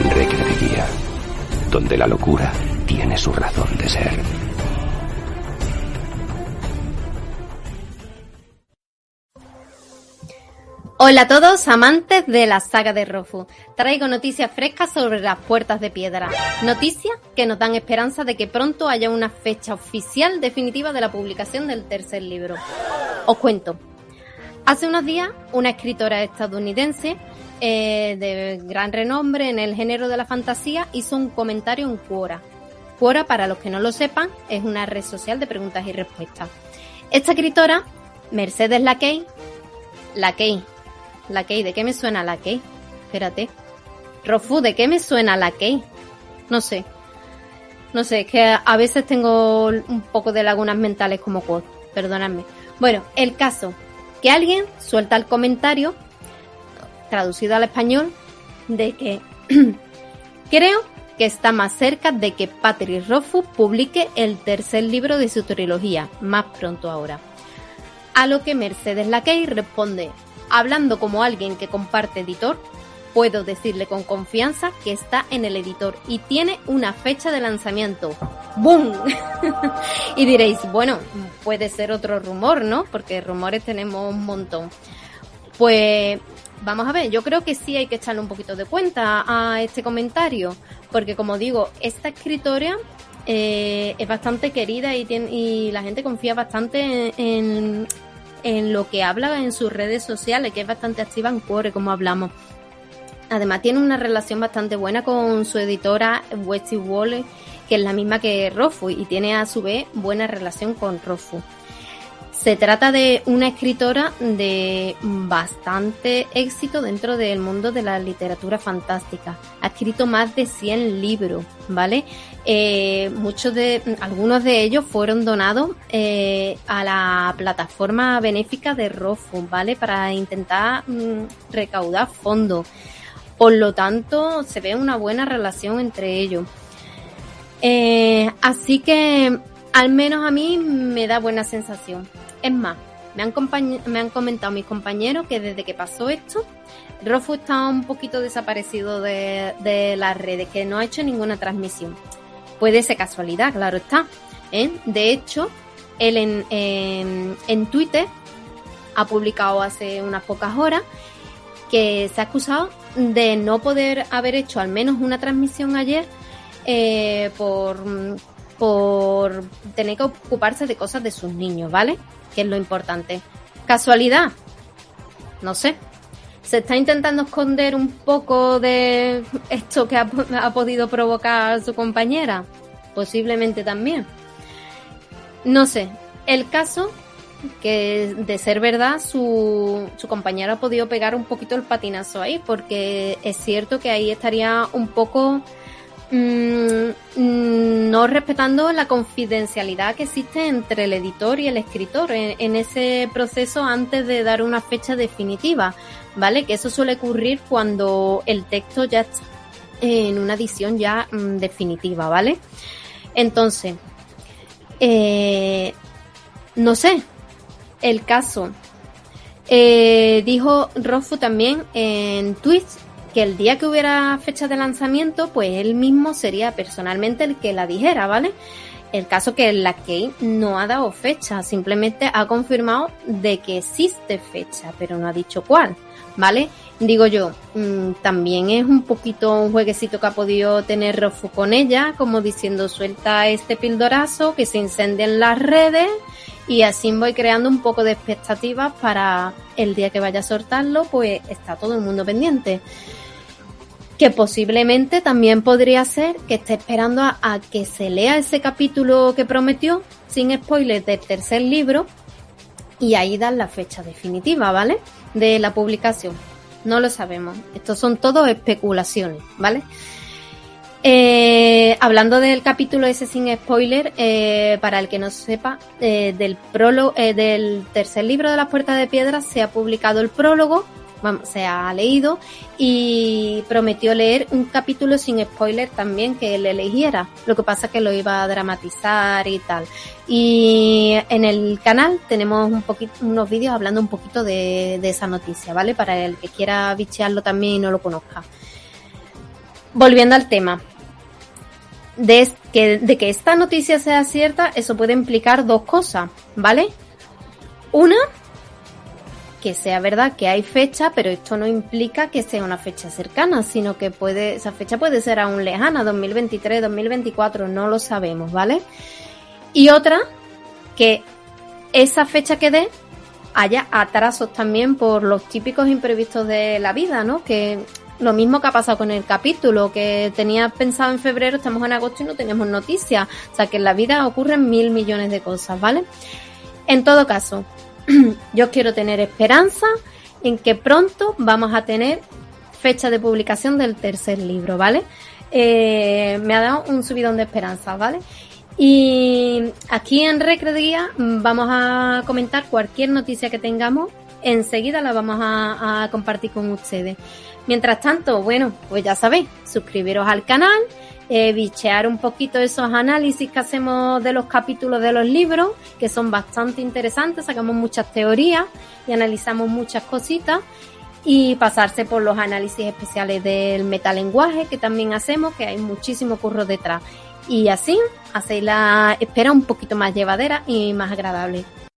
Recrearía, donde la locura tiene su razón de ser. Hola a todos, amantes de la saga de Rofu. Traigo noticias frescas sobre las puertas de piedra. Noticias que nos dan esperanza de que pronto haya una fecha oficial definitiva de la publicación del tercer libro. Os cuento. Hace unos días, una escritora estadounidense eh, de gran renombre en el género de la fantasía hizo un comentario en Quora. Quora, para los que no lo sepan, es una red social de preguntas y respuestas. Esta escritora, Mercedes Lakey, Lakey, la Key, ¿de qué me suena la Key? Espérate. Rofu, ¿de qué me suena la Key? No sé. No sé, es que a veces tengo un poco de lagunas mentales como Cod. Perdonadme. Bueno, el caso. Que alguien suelta el comentario, traducido al español, de que creo que está más cerca de que Patrick Rofu publique el tercer libro de su trilogía, más pronto ahora. A lo que Mercedes Lakey responde, hablando como alguien que comparte editor, puedo decirle con confianza que está en el editor y tiene una fecha de lanzamiento. ¡Boom! y diréis, bueno, puede ser otro rumor, ¿no? Porque rumores tenemos un montón. Pues vamos a ver, yo creo que sí hay que echarle un poquito de cuenta a este comentario, porque como digo, esta escritora eh, es bastante querida y, la gente confía bastante en, lo que habla en sus redes sociales, que es bastante activa en Core, como hablamos. Además tiene una relación bastante buena con su editora Westy Wall, que es la misma que Rofu, y tiene a su vez buena relación con Rofu. Se trata de una escritora de bastante éxito dentro del mundo de la literatura fantástica. Ha escrito más de 100 libros, ¿vale? Eh, muchos de, algunos de ellos fueron donados eh, a la plataforma benéfica de Rofu, ¿vale? Para intentar mm, recaudar fondos. Por lo tanto, se ve una buena relación entre ellos. Eh, así que, al menos a mí me da buena sensación. Es más, me han, me han comentado mis compañeros que desde que pasó esto, Rofu está un poquito desaparecido de, las redes, que no ha hecho ninguna transmisión. Puede ser casualidad, claro está. ¿eh? De hecho, él en, en, Twitter ha publicado hace unas pocas horas que se ha acusado de no poder haber hecho al menos una transmisión ayer eh, por, por tener que ocuparse de cosas de sus niños, ¿vale? que es lo importante. ¿Casualidad? No sé. ¿Se está intentando esconder un poco de esto que ha, podido provocar su compañera? Posiblemente también. No sé. El caso que de ser verdad su, su compañera ha podido pegar un poquito el patinazo ahí porque es cierto que ahí estaría un poco Mm, mm, no respetando la confidencialidad que existe entre el editor y el escritor en, ese proceso antes de dar una fecha definitiva, ¿vale? Que eso suele ocurrir cuando el texto ya está en una edición ya mm, definitiva, ¿vale? Entonces, eh, no sé, el caso. Eh, dijo Rofu también en Twitch que el día que hubiera fecha de lanzamiento, pues él mismo sería personalmente el que la dijera, ¿vale? El caso que la Key no ha dado fecha, simplemente ha confirmado de que existe fecha, pero no ha dicho cuál, ¿vale? Digo yo, mm, también es un poquito un jueguecito que ha podido tener Rofu con ella, como diciendo suelta este pildorazo, que se incendien las redes y así voy creando un poco de expectativas para el día que vaya a soltarlo, pues está todo el mundo pendiente que posiblemente también podría ser que esté esperando a, que se lea ese capítulo que prometió, sin spoilers, del tercer libro, y ahí dan la fecha definitiva, ¿vale? De la publicación. No lo sabemos. Estos son todos especulaciones, ¿vale? Eh, hablando del capítulo ese sin spoiler, eh, para el que no sepa, eh, del prólogo, del tercer libro de la Puerta de Piedra se ha publicado el prólogo se ha leído y prometió leer un capítulo sin spoiler también que él eligiera. Lo que pasa que lo iba a dramatizar y tal. Y en el canal tenemos un poquito, unos vídeos hablando un poquito de, esa noticia, ¿vale? Para el que quiera bichearlo también y no lo conozca. Volviendo al tema. De que, esta noticia sea cierta, eso puede implicar dos cosas, ¿vale? Una, que sea verdad que hay fecha, pero esto no implica que sea una fecha cercana, sino que puede, esa fecha puede ser aún lejana, 2023, 2024, no lo sabemos, ¿vale? Y otra, que esa fecha que dé haya atrasos también por los típicos imprevistos de la vida, ¿no? Que lo mismo que ha pasado con el capítulo, que tenía pensado en febrero, estamos en agosto y no tenemos noticias. O sea que en la vida ocurren mil millones de cosas, ¿vale? En todo caso, yo quiero tener esperanza en que pronto vamos a tener fecha de publicación del tercer libro, ¿vale? Eh, me ha dado un subidón de esperanza, ¿vale? Y aquí en Recre vamos a comentar cualquier noticia que tengamos, enseguida la vamos a compartir con ustedes. Mientras tanto, bueno, pues ya sabéis, suscribiros al canal, eh, bichear un poquito esos análisis que hacemos de los capítulos de los libros, que son bastante interesantes, sacamos muchas teorías y analizamos muchas cositas, y pasarse por los análisis especiales del metalenguaje que también hacemos, que hay muchísimo curro detrás. Y así hacéis la espera un poquito más llevadera y más agradable.